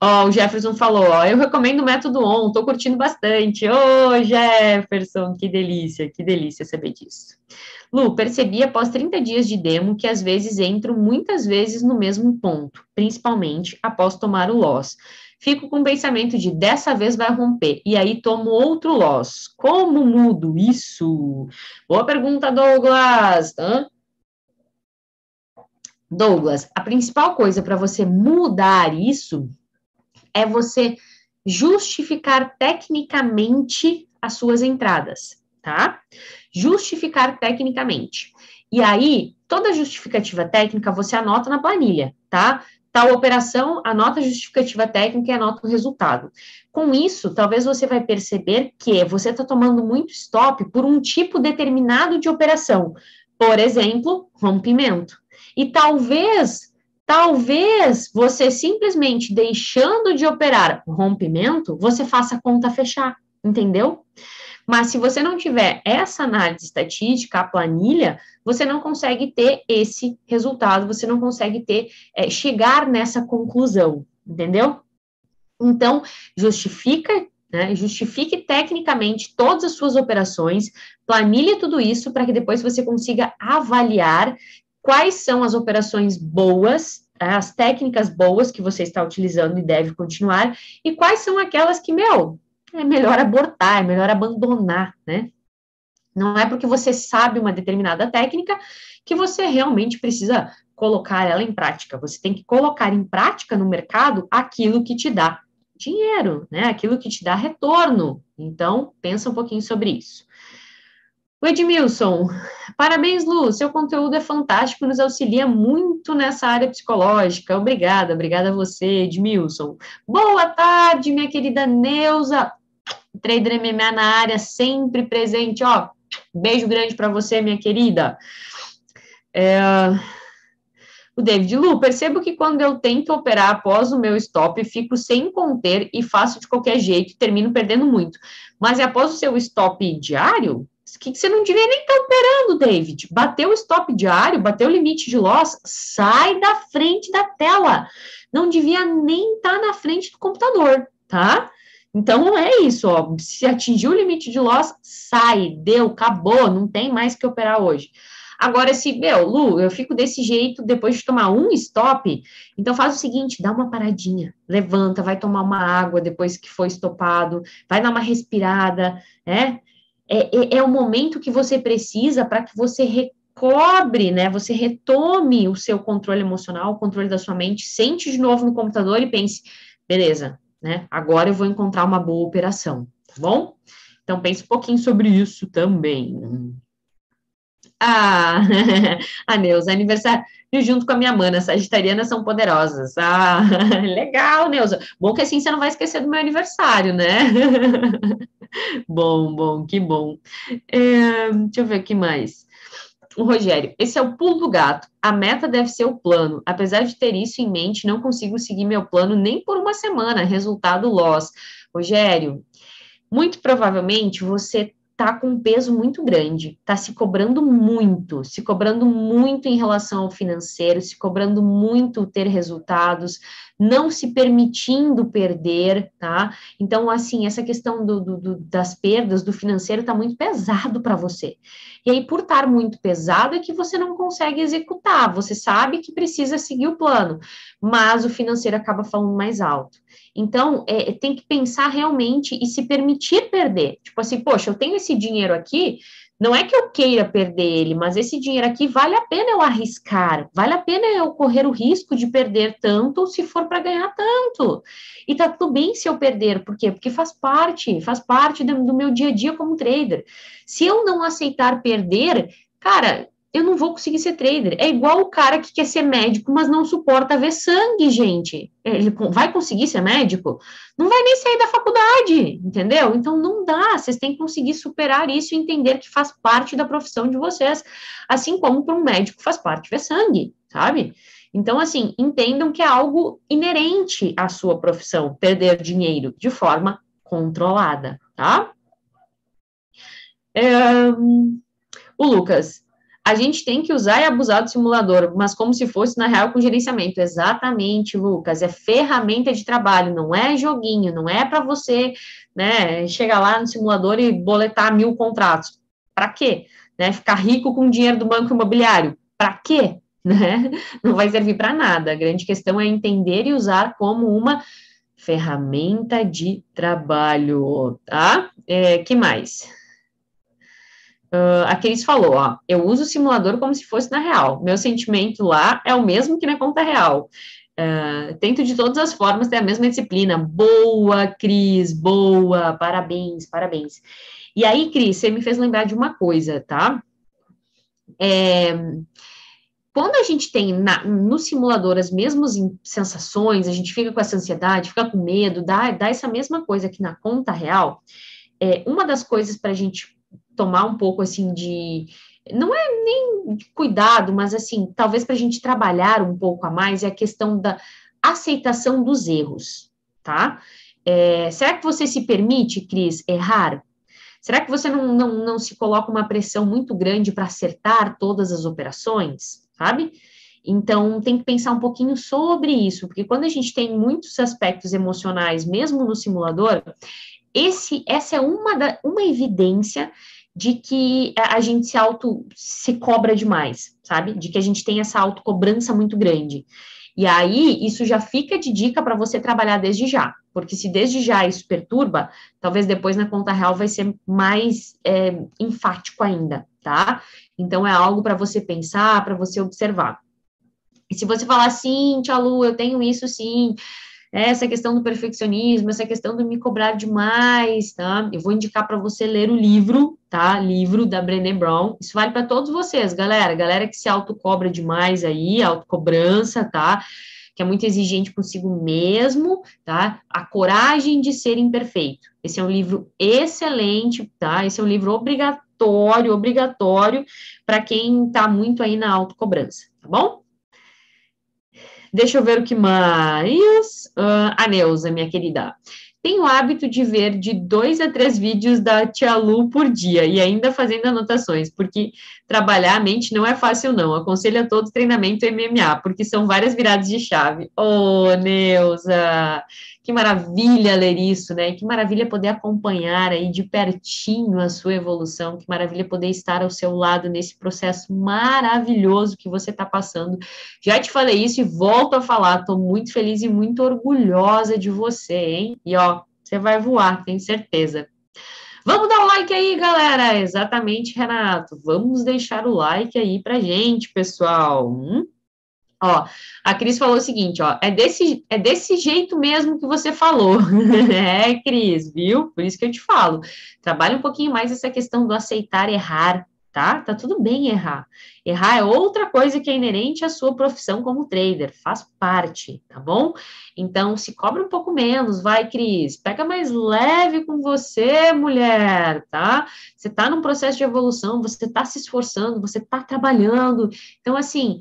ó, o Jefferson falou, ó, eu recomendo o método ON, tô curtindo bastante. Ô, Jefferson, que delícia, que delícia saber disso. Lu, percebi após 30 dias de demo que às vezes entro muitas vezes no mesmo ponto, principalmente após tomar o loss. Fico com o pensamento de dessa vez vai romper, e aí tomo outro loss. Como mudo isso? Boa pergunta, Douglas. Hã? Douglas, a principal coisa para você mudar isso é você justificar tecnicamente as suas entradas, tá? Justificar tecnicamente. E aí, toda justificativa técnica você anota na planilha, tá? Tal operação, anota a justificativa técnica e anota o resultado. Com isso, talvez você vai perceber que você está tomando muito stop por um tipo determinado de operação Por exemplo, rompimento. E talvez, talvez você simplesmente deixando de operar rompimento, você faça a conta fechar, entendeu? Mas se você não tiver essa análise estatística, a planilha, você não consegue ter esse resultado, você não consegue ter, é, chegar nessa conclusão, entendeu? Então, justifica, né, justifique tecnicamente todas as suas operações, planilhe tudo isso para que depois você consiga avaliar quais são as operações boas, tá, as técnicas boas que você está utilizando e deve continuar, e quais são aquelas que, meu, é melhor abortar, é melhor abandonar, né? Não é porque você sabe uma determinada técnica que você realmente precisa colocar ela em prática. Você tem que colocar em prática no mercado aquilo que te dá dinheiro, né? Aquilo que te dá retorno. Então, pensa um pouquinho sobre isso. O Edmilson, parabéns, Lu, seu conteúdo é fantástico, nos auxilia muito nessa área psicológica. Obrigada, obrigada a você, Edmilson. Boa tarde, minha querida Neuza. Trader MMA na área, sempre presente, ó. Beijo grande para você, minha querida. É... O David Lu, percebo que quando eu tento operar após o meu stop, fico sem conter e faço de qualquer jeito, termino perdendo muito. Mas é após o seu stop diário, que você não devia nem estar tá operando, David. Bateu o stop diário, bateu o limite de loss, sai da frente da tela. Não devia nem estar tá na frente do computador, tá? Então, é isso, ó. Se atingiu o limite de loss, sai, deu, acabou, não tem mais que operar hoje. Agora, se, meu, Lu, eu fico desse jeito depois de tomar um stop, então faz o seguinte, dá uma paradinha, levanta, vai tomar uma água depois que foi estopado, vai dar uma respirada, né? É, é, é o momento que você precisa para que você recobre, né? Você retome o seu controle emocional, o controle da sua mente, sente de novo no computador e pense, beleza, né? Agora eu vou encontrar uma boa operação, tá bom? Então pense um pouquinho sobre isso também. Ah, <laughs> a Neuza, aniversário junto com a minha mana, sagitarianas são poderosas. Ah, <laughs> legal, Neuza. Bom que assim você não vai esquecer do meu aniversário, né? <laughs> bom, bom, que bom. É, deixa eu ver o que mais. O Rogério, esse é o pulo do gato. A meta deve ser o plano. Apesar de ter isso em mente, não consigo seguir meu plano nem por uma semana. Resultado loss. Rogério, muito provavelmente você tá com um peso muito grande, tá se cobrando muito, se cobrando muito em relação ao financeiro, se cobrando muito ter resultados, não se permitindo perder, tá? Então, assim, essa questão do, do, do das perdas do financeiro tá muito pesado para você. E aí, por estar muito pesado, é que você não consegue executar, você sabe que precisa seguir o plano, mas o financeiro acaba falando mais alto. Então, é, tem que pensar realmente e se permitir perder. Tipo assim, poxa, eu tenho esse dinheiro aqui, não é que eu queira perder ele, mas esse dinheiro aqui vale a pena eu arriscar, vale a pena eu correr o risco de perder tanto se for para ganhar tanto. E tá tudo bem se eu perder, por quê? Porque faz parte, faz parte do, do meu dia a dia como trader. Se eu não aceitar perder, cara, eu não vou conseguir ser trader. É igual o cara que quer ser médico, mas não suporta ver sangue, gente. Ele vai conseguir ser médico? Não vai nem sair da faculdade, entendeu? Então não dá. Vocês têm que conseguir superar isso e entender que faz parte da profissão de vocês, assim como para um médico faz parte ver sangue, sabe? Então, assim, entendam que é algo inerente à sua profissão, perder dinheiro de forma controlada, tá? É, o Lucas, a gente tem que usar e abusar do simulador, mas como se fosse na real com gerenciamento. Exatamente, Lucas. É ferramenta de trabalho, não é joguinho, não é para você, né, chegar lá no simulador e boletar mil contratos. Para quê? Né, ficar rico com o dinheiro do banco imobiliário. Para quê? <laughs> Né? Não vai servir para nada. A grande questão é entender e usar como uma ferramenta de trabalho, tá? É, que mais? Uh, a Cris falou, ó, eu uso o simulador como se fosse na real. Meu sentimento lá é o mesmo que na conta real. Uh, tento de todas as formas ter a mesma disciplina. Boa, Cris, boa, parabéns, parabéns. E aí, Cris, você me fez lembrar de uma coisa, tá? É, quando a gente tem na, no simulador as mesmas sensações, a gente fica com essa ansiedade, fica com medo, dá, dá essa mesma coisa aqui na conta real. É, uma das coisas para a gente tomar um pouco assim de não é nem cuidado, mas assim, talvez para a gente trabalhar um pouco a mais, é a questão da aceitação dos erros, tá? É, será que você se permite, Cris, errar? Será que você não, não, não se coloca uma pressão muito grande para acertar todas as operações, sabe? Então, tem que pensar um pouquinho sobre isso, porque quando a gente tem muitos aspectos emocionais, mesmo no simulador, esse, essa é uma, da, uma evidência de que a gente se auto se cobra demais, sabe? De que a gente tem essa autocobrança muito grande. E aí, isso já fica de dica para você trabalhar desde já, porque se desde já isso perturba, talvez depois na conta real vai ser mais é, enfático ainda, tá? Então, é algo para você pensar, para você observar. E se você falar assim, tia Lu, eu tenho isso sim, essa questão do perfeccionismo, essa questão do me cobrar demais, tá? Eu vou indicar para você ler o livro, tá? Livro da Brené Brown. Isso vale para todos vocês, galera. Galera que se autocobra demais aí, autocobrança, tá? Que é muito exigente consigo mesmo, tá? A coragem de ser imperfeito. Esse é um livro excelente, tá? Esse é um livro obrigatório, obrigatório para quem está muito aí na autocobrança, tá bom? Deixa eu ver o que mais. Uh, a Neuza, minha querida. Tenho o hábito de ver de dois a três vídeos da Tia Lu por dia e ainda fazendo anotações, porque trabalhar a mente não é fácil, não. Aconselho a todos treinamento MMA, porque são várias viradas de chave. Oh, Neuza! Que maravilha ler isso, né? Que maravilha poder acompanhar aí de pertinho a sua evolução, que maravilha poder estar ao seu lado nesse processo maravilhoso que você está passando. Já te falei isso e volto a falar, estou muito feliz e muito orgulhosa de você, hein? E ó, você vai voar, tenho certeza. Vamos dar o um like aí, galera! Exatamente, Renato. Vamos deixar o like aí pra gente, pessoal. Hum? Ó, a Cris falou o seguinte, ó, é desse, é desse jeito mesmo que você falou. <laughs> é, Cris, viu? Por isso que eu te falo. Trabalha um pouquinho mais essa questão do aceitar errar, tá? Tá tudo bem errar. Errar é outra coisa que é inerente à sua profissão como trader, faz parte, tá bom? Então, se cobra um pouco menos, vai, Cris. Pega mais leve com você, mulher, tá? Você tá num processo de evolução, você tá se esforçando, você tá trabalhando. Então, assim,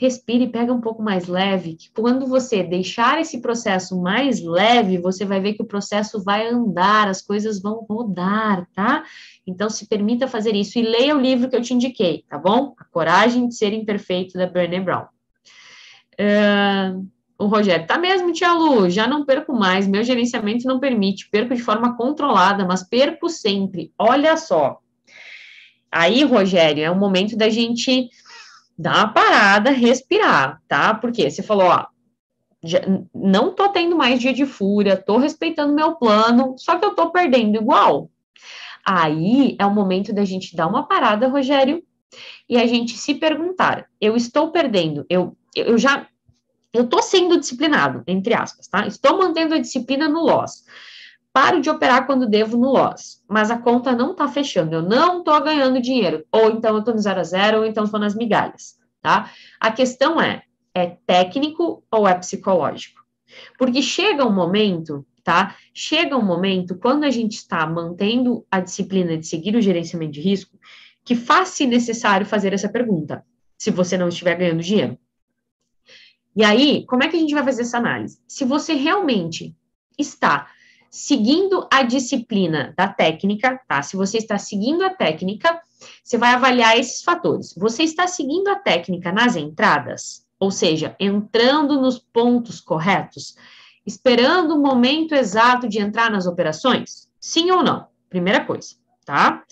respire e pega um pouco mais leve, que quando você deixar esse processo mais leve, você vai ver que o processo vai andar, as coisas vão rodar, tá? Então, se permita fazer isso e leia o livro que eu te indiquei, tá bom? A Coragem de Ser Imperfeito, da Brené Brown. Uh, o Rogério, tá mesmo, tia Lu, já não perco mais, meu gerenciamento não permite, perco de forma controlada, mas perco sempre, olha só. Aí, Rogério, é o momento da gente dá uma parada, respirar, tá? Porque você falou, ó, já, não tô tendo mais dia de fúria, tô respeitando meu plano, só que eu tô perdendo igual. Aí é o momento da gente dar uma parada, Rogério, e a gente se perguntar: eu estou perdendo, eu, eu já. Eu tô sendo disciplinado, entre aspas, tá? Estou mantendo a disciplina no loss. Paro de operar quando devo no loss, mas a conta não tá fechando, eu não tô ganhando dinheiro. Ou então eu tô no zero a zero, ou então tô nas migalhas, tá? A questão é, é técnico ou é psicológico? Porque chega um momento tá? Chega um momento, quando a gente está mantendo a disciplina de seguir o gerenciamento de risco, que faz-se necessário fazer essa pergunta, se você não estiver ganhando dinheiro. E aí, como é que a gente vai fazer essa análise? Se você realmente está seguindo a disciplina da técnica, tá? Se você está seguindo a técnica, você vai avaliar esses fatores. Você está seguindo a técnica nas entradas, ou seja, entrando nos pontos corretos, esperando o momento exato de entrar nas operações? Sim ou não? Primeira coisa, tá?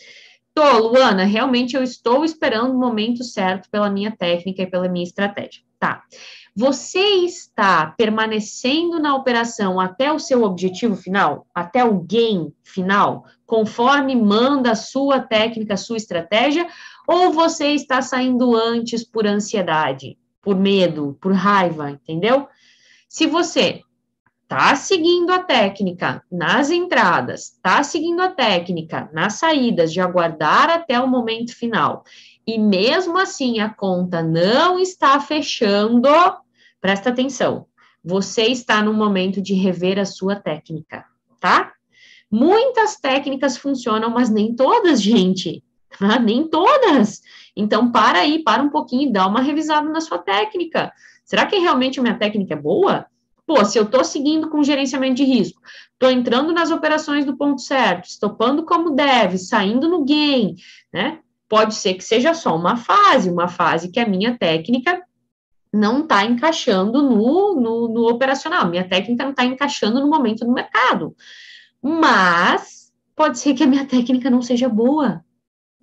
Tô, Luana, realmente eu estou esperando o momento certo pela minha técnica e pela minha estratégia. Tá. Você está permanecendo na operação até o seu objetivo final, até o gain final, conforme manda a sua técnica, a sua estratégia, ou você está saindo antes por ansiedade, por medo, por raiva, entendeu? Se você tá seguindo a técnica nas entradas, tá seguindo a técnica nas saídas de aguardar até o momento final, e mesmo assim a conta não está fechando, presta atenção, você está no momento de rever a sua técnica, tá? Muitas técnicas funcionam, mas nem todas, <laughs> gente, tá? nem todas. Então, para aí, para um pouquinho e dá uma revisada na sua técnica. Será que realmente a minha técnica é boa? Pô, se eu estou seguindo com gerenciamento de risco, estou entrando nas operações do ponto certo, estopando como deve, saindo no gain, né? Pode ser que seja só uma fase, uma fase que a minha técnica não está encaixando no, no, no, operacional, minha técnica não está encaixando no momento do mercado. Mas pode ser que a minha técnica não seja boa,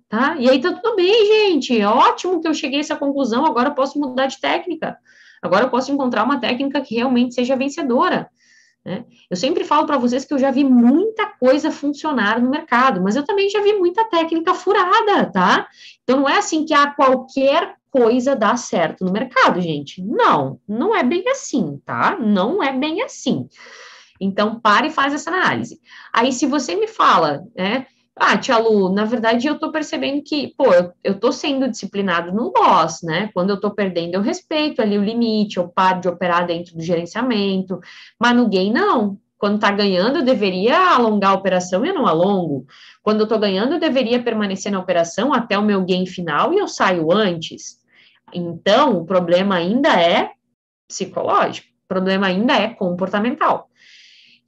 tá? E aí tá tudo bem, gente. É ótimo que eu cheguei a essa conclusão, agora eu posso mudar de técnica. Agora eu posso encontrar uma técnica que realmente seja vencedora. Né? Eu sempre falo para vocês que eu já vi muita coisa funcionar no mercado, mas eu também já vi muita técnica furada, tá? Então não é assim que a qualquer coisa dá certo no mercado, gente. Não, não é bem assim, tá? Não é bem assim. Então, pare e faz essa análise. Aí, se você me fala, né? Ah, tia Lu, na verdade eu tô percebendo que, pô, eu, eu tô sendo disciplinado no loss, né? Quando eu tô perdendo, eu respeito ali o limite, eu paro de operar dentro do gerenciamento, mas no gain, não. Quando tá ganhando, eu deveria alongar a operação e eu não alongo. Quando eu tô ganhando, eu deveria permanecer na operação até o meu gain final e eu saio antes. Então, o problema ainda é psicológico, o problema ainda é comportamental.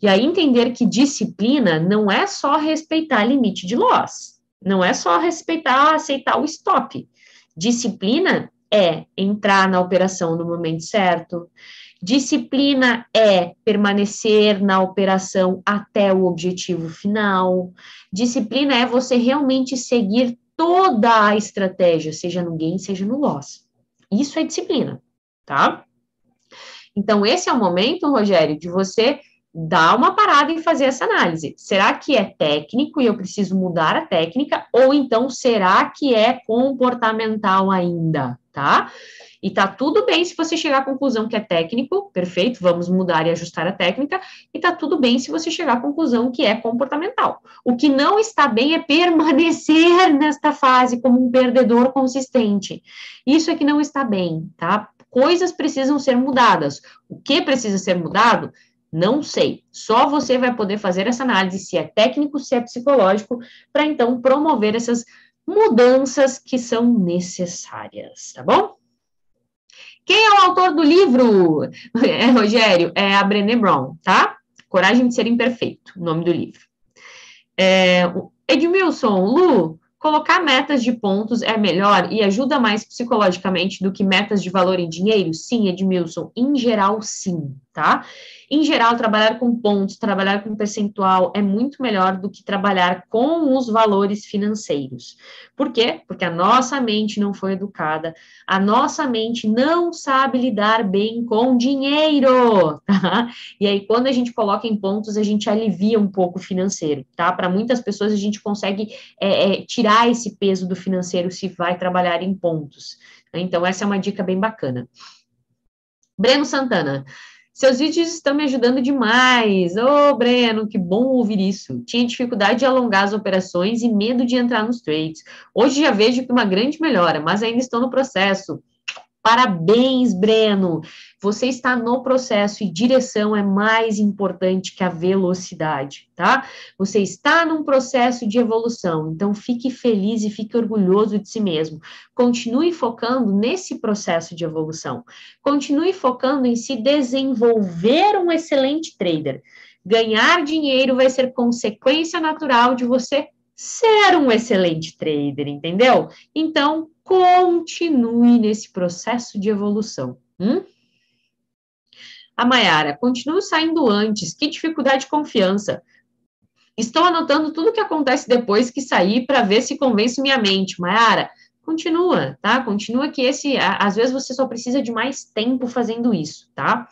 E aí entender que disciplina não é só respeitar limite de loss, não é só respeitar, aceitar o stop. Disciplina é entrar na operação no momento certo. Disciplina é permanecer na operação até o objetivo final. Disciplina é você realmente seguir toda a estratégia, seja no gain, seja no loss. Isso é disciplina, tá? Então, esse é o momento, Rogério, de você dar uma parada e fazer essa análise. Será que é técnico e eu preciso mudar a técnica? Ou então, será que é comportamental ainda, tá? E tá tudo bem se você chegar à conclusão que é técnico, perfeito, vamos mudar e ajustar a técnica, e tá tudo bem se você chegar à conclusão que é comportamental. O que não está bem é permanecer <laughs> nesta fase como um perdedor consistente. Isso é que não está bem, tá? Coisas precisam ser mudadas. O que precisa ser mudado? Não sei. Só você vai poder fazer essa análise se é técnico, se é psicológico, para então promover essas mudanças que são necessárias, tá bom? Quem é o autor do livro? <laughs> É, Rogério, é a Brené Brown, tá? Coragem de ser imperfeito, o nome do livro. É, Edmilson, Lu, colocar metas de pontos é melhor e ajuda mais psicologicamente do que metas de valor em dinheiro? Sim, Edmilson, em geral, sim, tá? Em geral, trabalhar com pontos, trabalhar com percentual é muito melhor do que trabalhar com os valores financeiros. Por quê? Porque a nossa mente não foi educada, a nossa mente não sabe lidar bem com dinheiro, tá? E aí, quando a gente coloca em pontos, a gente alivia um pouco o financeiro, tá? Para muitas pessoas, a gente consegue é, é, tirar esse peso do financeiro se vai trabalhar em pontos. Então, essa é uma dica bem bacana. Breno Santana. Seus vídeos estão me ajudando demais. Ô, oh, Breno, que bom ouvir isso. Tinha dificuldade de alongar as operações e medo de entrar nos trades. Hoje já vejo que uma grande melhora, mas ainda estou no processo. Parabéns, Breno. Você está no processo e direção é mais importante que a velocidade, tá? Você está num processo de evolução, então fique feliz e fique orgulhoso de si mesmo. Continue focando nesse processo de evolução. Continue focando em se desenvolver um excelente trader. Ganhar dinheiro vai ser consequência natural de você ser um excelente trader, entendeu? Então, continue nesse processo de evolução. Hum? A Mayara, continuo saindo antes, que dificuldade de confiança. Estou anotando tudo o que acontece depois que sair para ver se convence minha mente. Mayara, continua, tá? Continua que esse, às vezes você só precisa de mais tempo fazendo isso, tá?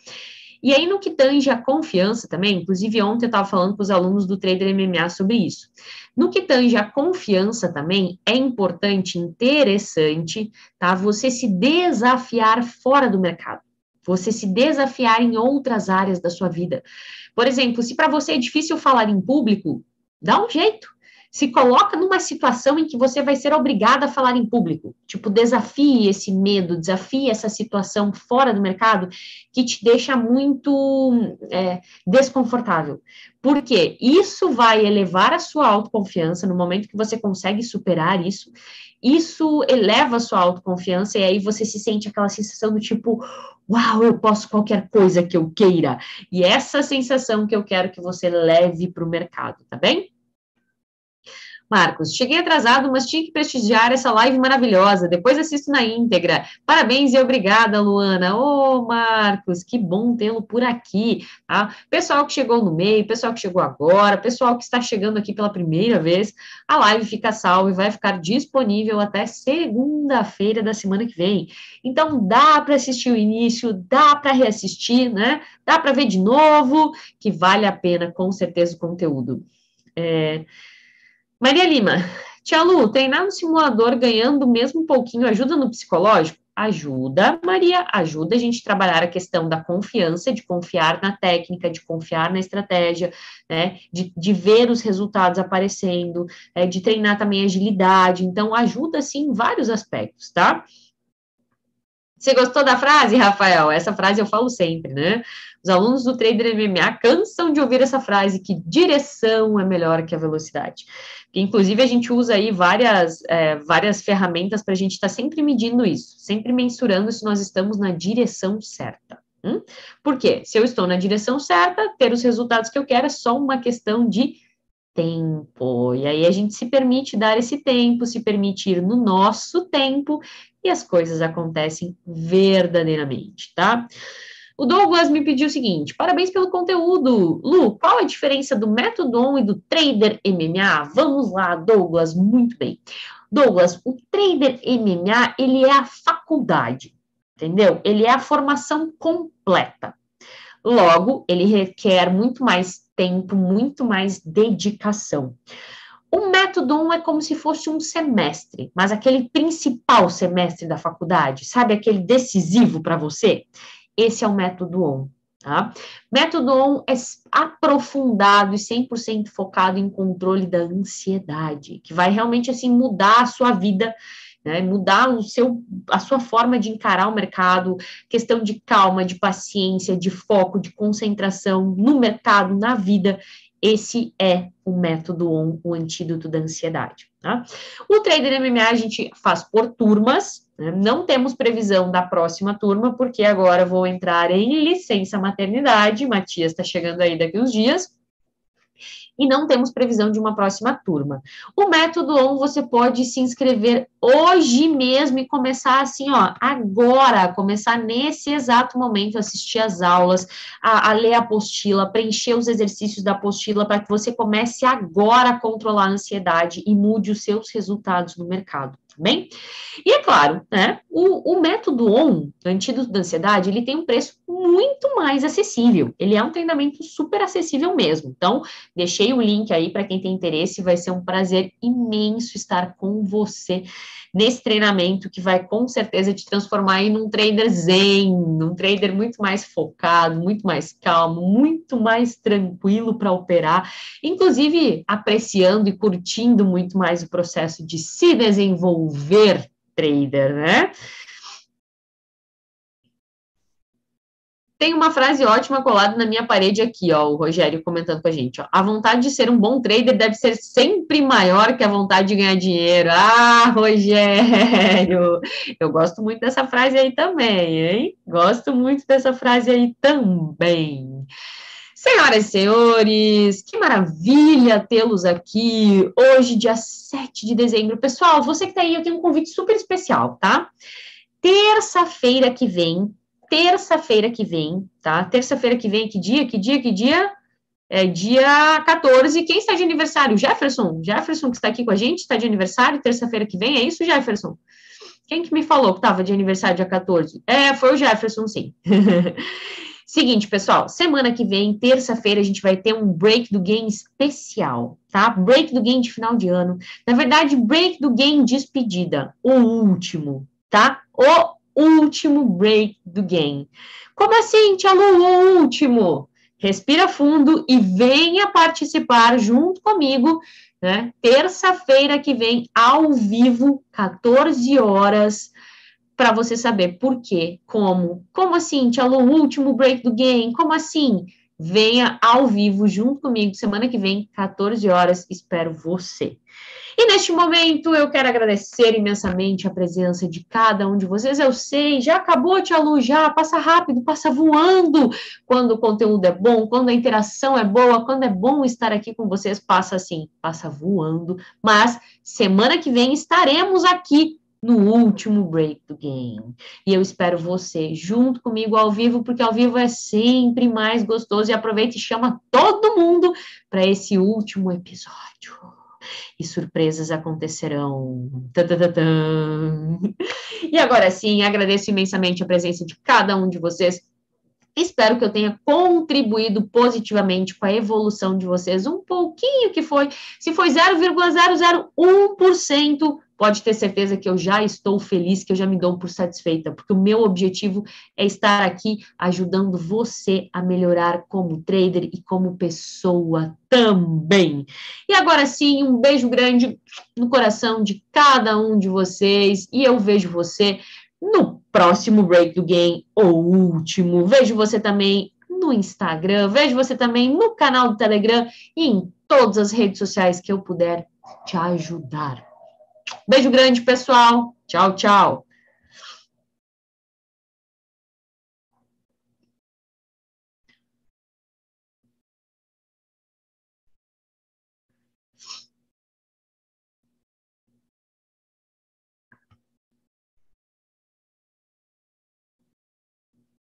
E aí, no que tange a confiança também, inclusive ontem eu estava falando com os alunos do Trader MMA sobre isso. No que tange a confiança também, é importante, interessante, tá? Você se desafiar fora do mercado. Você se desafiar em outras áreas da sua vida. Por exemplo, se para você é difícil falar em público, dá um jeito se coloca numa situação em que você vai ser obrigada a falar em público. Tipo, desafie esse medo, desafie essa situação fora do mercado que te deixa muito é, desconfortável. Porque isso vai elevar a sua autoconfiança no momento que você consegue superar isso. isso eleva a sua autoconfiança e aí você se sente aquela sensação do tipo, uau, eu posso qualquer coisa que eu queira. E essa sensação que eu quero que você leve para o mercado, tá bem? Marcos, cheguei atrasado, mas tinha que prestigiar essa live maravilhosa. Depois assisto na íntegra. Parabéns e obrigada, Luana. Ô, oh, Marcos, que bom tê-lo por aqui. Tá? Pessoal que chegou no meio, pessoal que chegou agora, pessoal que está chegando aqui pela primeira vez, a live fica salva e vai ficar disponível até segunda-feira da semana que vem. Então, dá para assistir o início, dá para reassistir, né? Dá para ver de novo, que vale a pena, com certeza, o conteúdo. É. Maria Lima, Tia Lu, treinar no simulador ganhando mesmo um pouquinho ajuda no psicológico? Ajuda, Maria, ajuda a gente trabalhar a questão da confiança, de confiar na técnica, de confiar na estratégia, né, de, de ver os resultados aparecendo, é, de treinar também agilidade, então ajuda, sim, em vários aspectos, tá? Você gostou da frase, Rafael? Essa frase eu falo sempre, né? Os alunos do Trader MMA cansam de ouvir essa frase que direção é melhor que a velocidade. Inclusive, a gente usa aí várias, é, várias ferramentas para a gente estar tá sempre medindo isso, sempre mensurando se nós estamos na direção certa. Hum? Por quê? Se eu estou na direção certa, ter os resultados que eu quero é só uma questão de tempo. E aí a gente se permite dar esse tempo, se permite ir no nosso tempo e as coisas acontecem verdadeiramente, tá? O Douglas me pediu o seguinte: parabéns pelo conteúdo. Lu, qual a diferença do método on e do trader MMA? Vamos lá, Douglas, muito bem. Douglas, o trader MMA, ele é a faculdade, entendeu? Ele é a formação completa. Logo, ele requer muito mais tempo, muito mais dedicação. O método 1 é como se fosse um semestre, mas aquele principal semestre da faculdade, sabe aquele decisivo para você? Esse é o método ON. Tá? Método ON é aprofundado e 100% focado em controle da ansiedade, que vai realmente assim mudar a sua vida, né? mudar o seu, a sua forma de encarar o mercado, questão de calma, de paciência, de foco, de concentração no mercado, na vida. Esse é o método ON, o antídoto da ansiedade. Tá? O Trader MMA a gente faz por turmas, né? Não temos previsão da próxima turma, porque agora vou entrar em licença maternidade. Matias está chegando aí daqui uns dias. E não temos previsão de uma próxima turma. O método ON você pode se inscrever hoje mesmo e começar assim, ó, agora, começar nesse exato momento, assistir as aulas, a, a ler a apostila, preencher os exercícios da apostila para que você comece agora a controlar a ansiedade e mude os seus resultados no mercado bem? E é claro, né, o, o método ON, antídoto da ansiedade, ele tem um preço muito mais acessível. Ele é um treinamento super acessível mesmo. Então, deixei o link aí para quem tem interesse, vai ser um prazer imenso estar com você nesse treinamento que vai com certeza te transformar em um trader zen, um trader muito mais focado, muito mais calmo, muito mais tranquilo para operar, inclusive apreciando e curtindo muito mais o processo de se desenvolver trader, né? Tem uma frase ótima colada na minha parede aqui, ó, o Rogério comentando com a gente, ó. A vontade de ser um bom trader deve ser sempre maior que a vontade de ganhar dinheiro. Ah, Rogério! Eu gosto muito dessa frase aí também, hein? Gosto muito dessa frase aí também. Senhoras e senhores, que maravilha tê-los aqui hoje, dia 7 de dezembro. Pessoal, você que tá aí, eu tenho um convite super especial, tá? Terça-feira que vem, terça-feira que vem, tá? Terça-feira que vem, que dia? Que dia? Que dia? É dia 14. Quem está de aniversário? Jefferson. Jefferson, que está aqui com a gente, está de aniversário, terça-feira que vem. É isso, Jefferson? Quem que me falou que estava de aniversário dia 14? É, foi o Jefferson, sim. <laughs> Seguinte, pessoal, semana que vem, terça-feira, a gente vai ter um break do game especial, tá? Break do game de final de ano. Na verdade, break do game despedida, o último, tá? O último break do game. Como assim, Tia Lu, o último? Respira fundo e venha participar junto comigo, né? Terça-feira que vem, ao vivo, 14 horas, para você saber por quê, como. Como assim, Tia Lu, o último break do game? Como assim? Venha ao vivo junto comigo semana que vem, 14 horas. Espero você. E neste momento eu quero agradecer imensamente a presença de cada um de vocês. Eu sei, já acabou, Tia Lu, já passa rápido, passa voando. Quando o conteúdo é bom, quando a interação é boa, quando é bom estar aqui com vocês, passa assim, passa voando. Mas semana que vem estaremos aqui no último break do game. E eu espero você junto comigo ao vivo, porque ao vivo é sempre mais gostoso. E aproveita e chama todo mundo para esse último episódio e surpresas acontecerão. E agora sim, agradeço imensamente a presença de cada um de vocês. Espero que eu tenha contribuído positivamente com a evolução de vocês um pouquinho que foi, se foi 0,001%, pode ter certeza que eu já estou feliz, que eu já me dou por satisfeita, porque o meu objetivo é estar aqui ajudando você a melhorar como trader e como pessoa também. E agora sim, um beijo grande no coração de cada um de vocês e eu vejo você no próximo break do game ou último. Vejo você também no Instagram, vejo você também no canal do Telegram e em todas as redes sociais que eu puder te ajudar. Beijo grande, pessoal. Tchau, tchau.